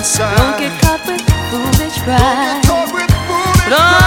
inside. Don't get caught with foolish pride. Don't get caught with foolish pride.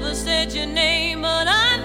Never said your name, but I